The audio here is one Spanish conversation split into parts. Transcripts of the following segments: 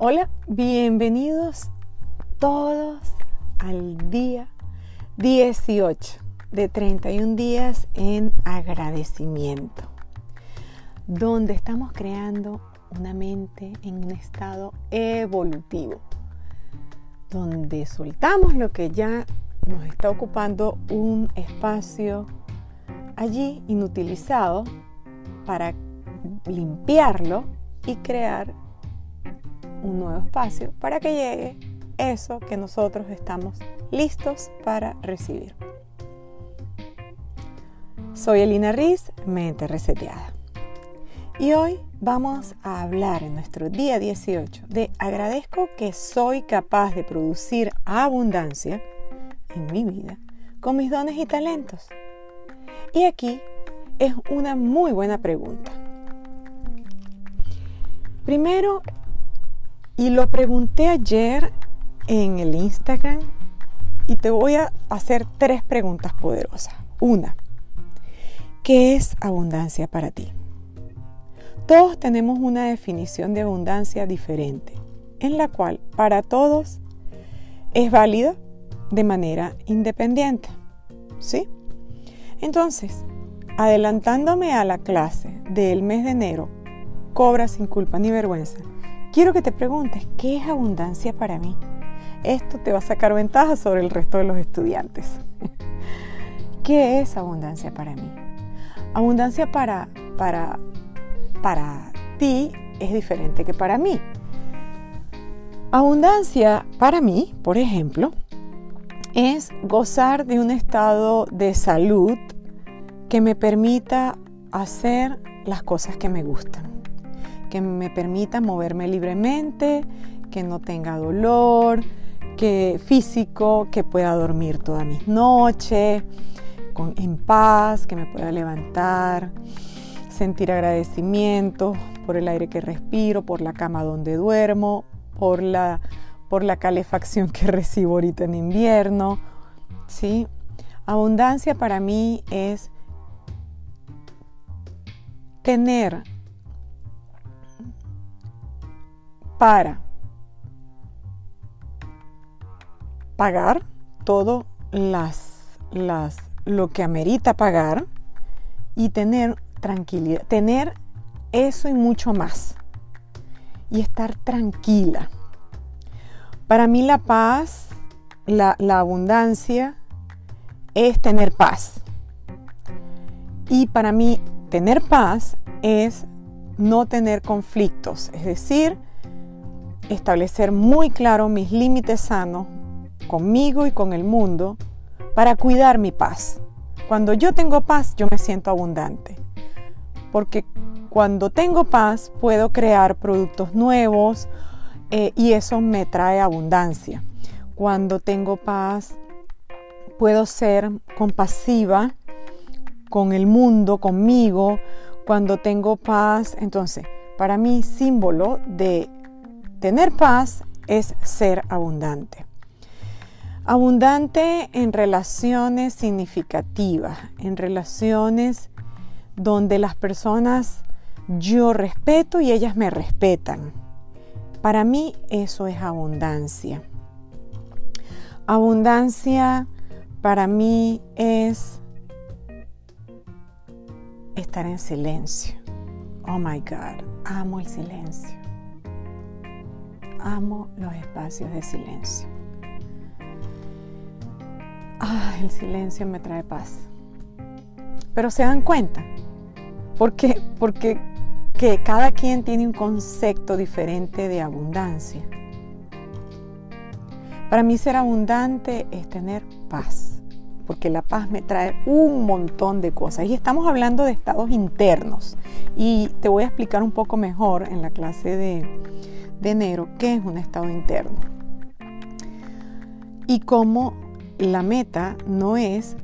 Hola, bienvenidos todos al día 18 de 31 días en agradecimiento, donde estamos creando una mente en un estado evolutivo, donde soltamos lo que ya nos está ocupando un espacio allí inutilizado para limpiarlo y crear un nuevo espacio para que llegue eso que nosotros estamos listos para recibir. Soy Elina Riz, mente reseteada. Y hoy vamos a hablar en nuestro día 18 de agradezco que soy capaz de producir abundancia en mi vida con mis dones y talentos. Y aquí es una muy buena pregunta. Primero, y lo pregunté ayer en el Instagram y te voy a hacer tres preguntas poderosas. Una, ¿qué es abundancia para ti? Todos tenemos una definición de abundancia diferente, en la cual para todos es válida de manera independiente. ¿Sí? Entonces, adelantándome a la clase del mes de enero, cobra sin culpa ni vergüenza, quiero que te preguntes, ¿qué es abundancia para mí? Esto te va a sacar ventaja sobre el resto de los estudiantes. ¿Qué es abundancia para mí? Abundancia para, para, para ti es diferente que para mí. Abundancia para mí, por ejemplo, es gozar de un estado de salud que me permita hacer las cosas que me gustan, que me permita moverme libremente, que no tenga dolor, que físico, que pueda dormir todas mis noches con, en paz, que me pueda levantar, sentir agradecimiento por el aire que respiro, por la cama donde duermo, por la, por la calefacción que recibo ahorita en invierno. ¿sí? Abundancia para mí es tener para pagar todo las, las, lo que amerita pagar y tener tranquilidad, tener eso y mucho más. Y estar tranquila. Para mí la paz, la, la abundancia, es tener paz. Y para mí tener paz es no tener conflictos, es decir, establecer muy claro mis límites sanos conmigo y con el mundo para cuidar mi paz. Cuando yo tengo paz, yo me siento abundante. Porque cuando tengo paz, puedo crear productos nuevos eh, y eso me trae abundancia. Cuando tengo paz, puedo ser compasiva con el mundo, conmigo. Cuando tengo paz, entonces, para mí, símbolo de tener paz es ser abundante. Abundante en relaciones significativas, en relaciones donde las personas yo respeto y ellas me respetan. Para mí eso es abundancia. Abundancia para mí es estar en silencio. Oh my God, amo el silencio. Amo los espacios de silencio. Ah, el silencio me trae paz. Pero se dan cuenta, porque, porque que cada quien tiene un concepto diferente de abundancia. Para mí ser abundante es tener paz, porque la paz me trae un montón de cosas. Y estamos hablando de estados internos. Y te voy a explicar un poco mejor en la clase de, de enero qué es un estado interno. Y cómo la meta no es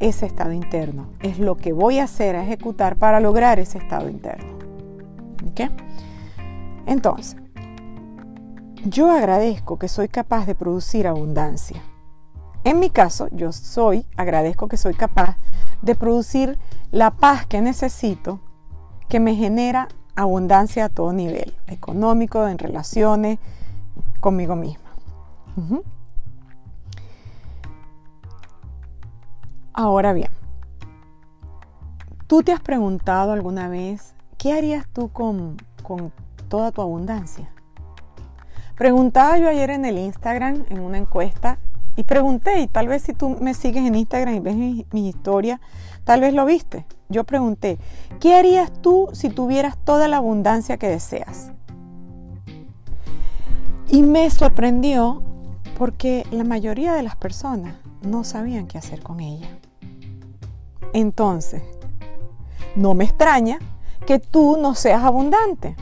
ese estado interno, es lo que voy a hacer, a ejecutar para lograr ese estado interno. Entonces, yo agradezco que soy capaz de producir abundancia. En mi caso, yo soy, agradezco que soy capaz de producir la paz que necesito, que me genera abundancia a todo nivel, económico, en relaciones, conmigo misma. Ahora bien, ¿tú te has preguntado alguna vez qué harías tú con, con toda tu abundancia? Preguntaba yo ayer en el Instagram, en una encuesta, y pregunté, y tal vez si tú me sigues en Instagram y ves mi, historia, tal vez lo viste. Yo pregunté, ¿qué harías tú si tuvieras toda la abundancia que deseas? Y me sorprendió porque la mayoría de las personas no sabían qué hacer con ella. Entonces, no me extraña que tú no seas abundante.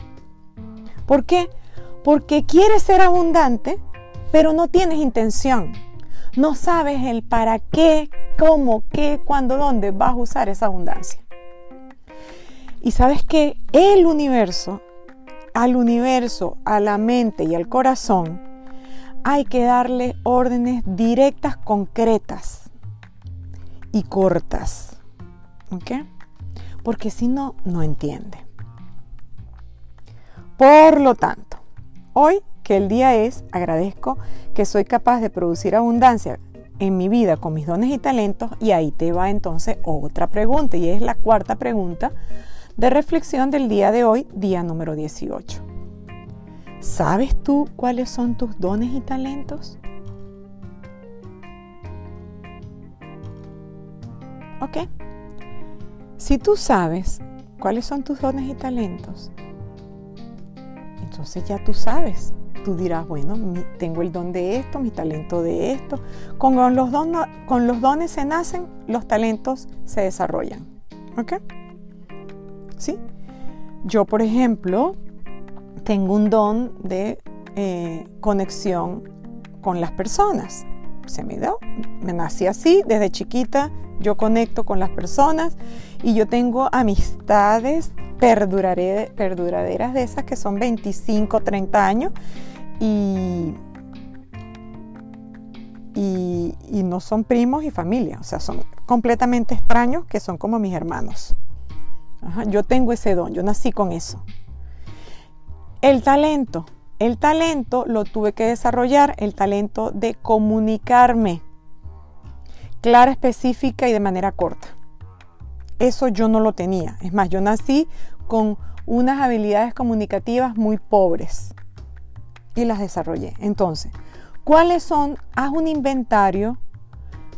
¿Por qué? Porque quieres ser abundante, pero no tienes intención. No sabes el para qué, cómo, qué, cuándo, dónde vas a usar esa abundancia. Y sabes que el universo, al universo, a la mente y al corazón, hay que darle órdenes directas, concretas y cortas. ¿Ok? Porque si no, no entiende. Por lo tanto, Hoy, que el día es, agradezco que soy capaz de producir abundancia en mi vida con mis dones y talentos y ahí te va entonces otra pregunta y es la cuarta pregunta de reflexión del día de hoy, día número 18. ¿Sabes tú cuáles son tus dones y talentos? ¿Ok? Si tú sabes cuáles son tus dones y talentos, entonces ya tú sabes. Tú dirás, bueno, tengo el don de esto, mi talento de esto. Con los, dones se nacen, los talentos se desarrollan. ¿Ok? ¿Sí? Yo, por ejemplo, tengo un don de eh, conexión con las personas. Se me dio, me nací así, desde chiquita yo conecto con las personas y yo tengo amistades perduraderas de esas que son 25, 30 años y, y, no son primos y familia, o sea, son completamente extraños que son como mis hermanos. yo tengo ese don, yo nací con eso. El talento, el talento lo tuve que desarrollar, el talento de comunicarme clara, específica y de manera corta. Eso yo no lo tenía. Es más, yo nací con unas habilidades comunicativas muy pobres y las desarrollé. Entonces, ¿cuáles son? Haz un inventario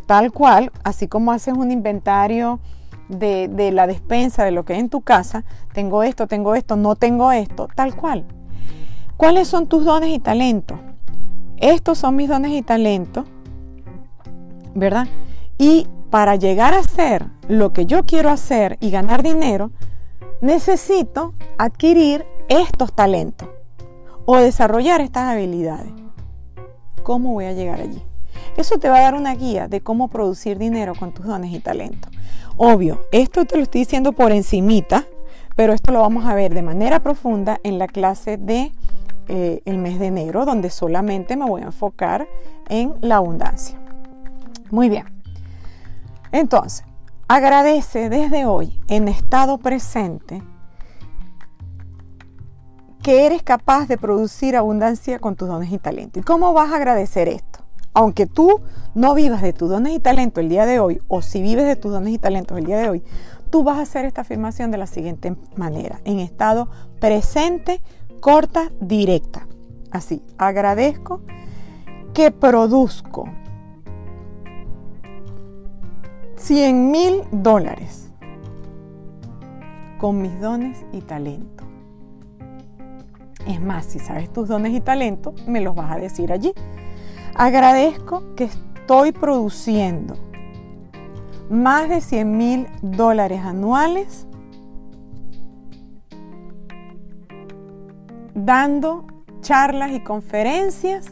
tal cual, así como haces un inventario de, de, la despensa, de lo que hay en tu casa, tengo esto, tengo esto, no tengo esto, tal cual. ¿Cuáles son tus dones y talentos? Estos son mis dones y talentos, ¿verdad? Y para llegar a ser lo que yo quiero hacer y ganar dinero, necesito adquirir estos talentos o desarrollar estas habilidades. ¿Cómo voy a llegar allí? Eso te va a dar una guía de cómo producir dinero con tus dones y talentos. Obvio, esto te lo estoy diciendo por encimita, pero esto lo vamos a ver de manera profunda en la clase de eh, el mes de enero, donde solamente me voy a enfocar en la abundancia. Muy bien. Entonces, agradece desde hoy en estado presente que eres capaz de producir abundancia con tus dones y talentos. ¿Y cómo vas a agradecer esto? Aunque tú no vivas de tus dones y talentos el día de hoy, o si vives de tus dones y talentos el día de hoy, tú vas a hacer esta afirmación de la siguiente manera, en estado presente, corta, directa. Así, agradezco que produzco 100 mil dólares con mis dones y talento. Es más, si sabes tus dones y talento, me los vas a decir allí. Agradezco que estoy produciendo más de 100 mil dólares anuales dando charlas y conferencias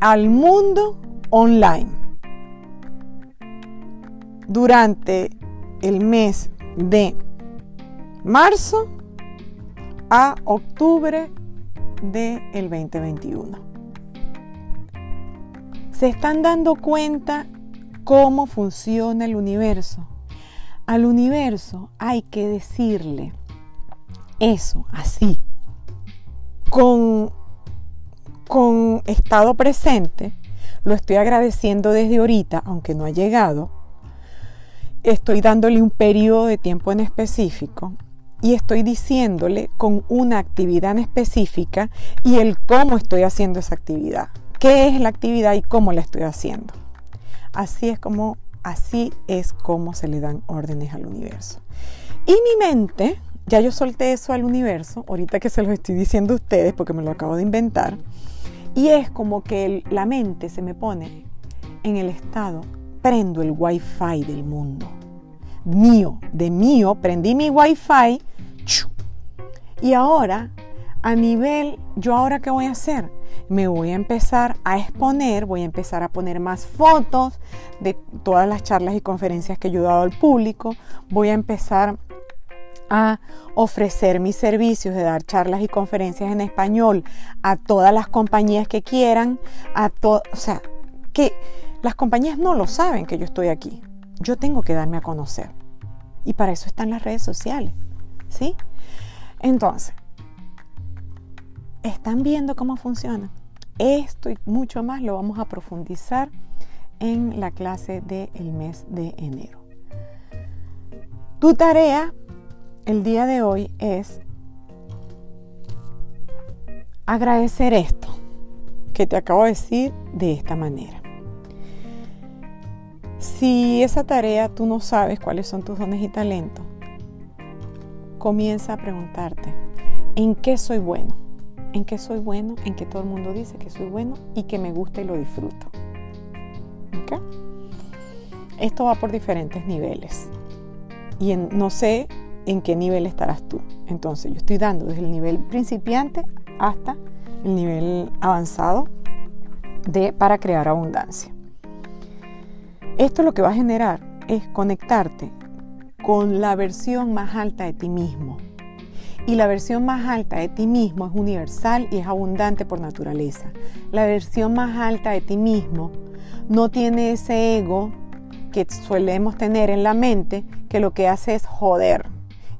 al mundo online durante el mes de marzo a octubre del 2021. Se están dando cuenta cómo funciona el universo. Al universo hay que decirle eso así, con, con estado presente, lo estoy agradeciendo desde ahorita, aunque no ha llegado, estoy dándole un periodo de tiempo en específico y estoy diciéndole con una actividad en específica y el cómo estoy haciendo esa actividad, qué es la actividad y cómo la estoy haciendo. Así es como así es como se le dan órdenes al universo. Y mi mente, ya yo solté eso al universo, ahorita que se lo estoy diciendo a ustedes porque me lo acabo de inventar, y es como que la mente se me pone en el estado, prendo el wifi del mundo. Mío, de mío, prendí mi wifi y ahora, a nivel, yo ahora qué voy a hacer? Me voy a empezar a exponer, voy a empezar a poner más fotos de todas las charlas y conferencias que yo he dado al público, voy a empezar a ofrecer mis servicios de dar charlas y conferencias en español a todas las compañías que quieran, a o sea, que las compañías no lo saben que yo estoy aquí. Yo tengo que darme a conocer. Y para eso están las redes sociales, ¿sí? Entonces, ¿están viendo cómo funciona? Esto y mucho más lo vamos a profundizar en la clase del mes de enero. Tu tarea el día de hoy es agradecer esto que te acabo de decir de esta manera. Si esa tarea tú no sabes cuáles son tus dones y talentos, comienza a preguntarte, ¿en qué soy bueno? ¿En qué soy bueno? ¿En qué todo el mundo dice que soy bueno y que me gusta y lo disfruto? Esto va por diferentes niveles. Y no sé en qué nivel estarás tú. Entonces yo estoy dando desde el nivel principiante hasta el nivel avanzado de para crear abundancia. Esto lo que va a generar es conectarte con la versión más alta de ti mismo. Y la versión más alta de ti mismo es universal y es abundante por naturaleza. La versión más alta de ti mismo no tiene ese ego que solemos tener en la mente que lo que hace es joder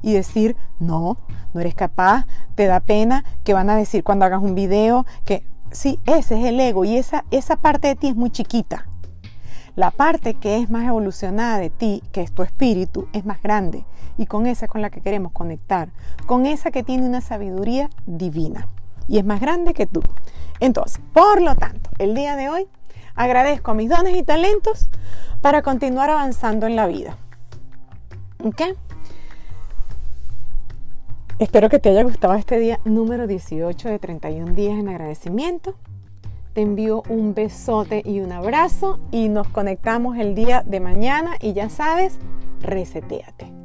y decir, no, no eres capaz, te da pena, que van a decir cuando hagas un video, que sí, ese es el ego y esa, esa parte de ti es muy chiquita. La parte que es más evolucionada de ti, que es tu espíritu, es más grande y con esa es con la que queremos conectar, con esa que tiene una sabiduría divina y es más grande que tú. Entonces, por lo tanto, el día de hoy agradezco mis dones y talentos para continuar avanzando en la vida. ¿Ok? Espero que te haya gustado este día número 18 de 31 días en agradecimiento. Te envío un besote y un abrazo y nos conectamos el día de mañana y ya sabes, reseteate.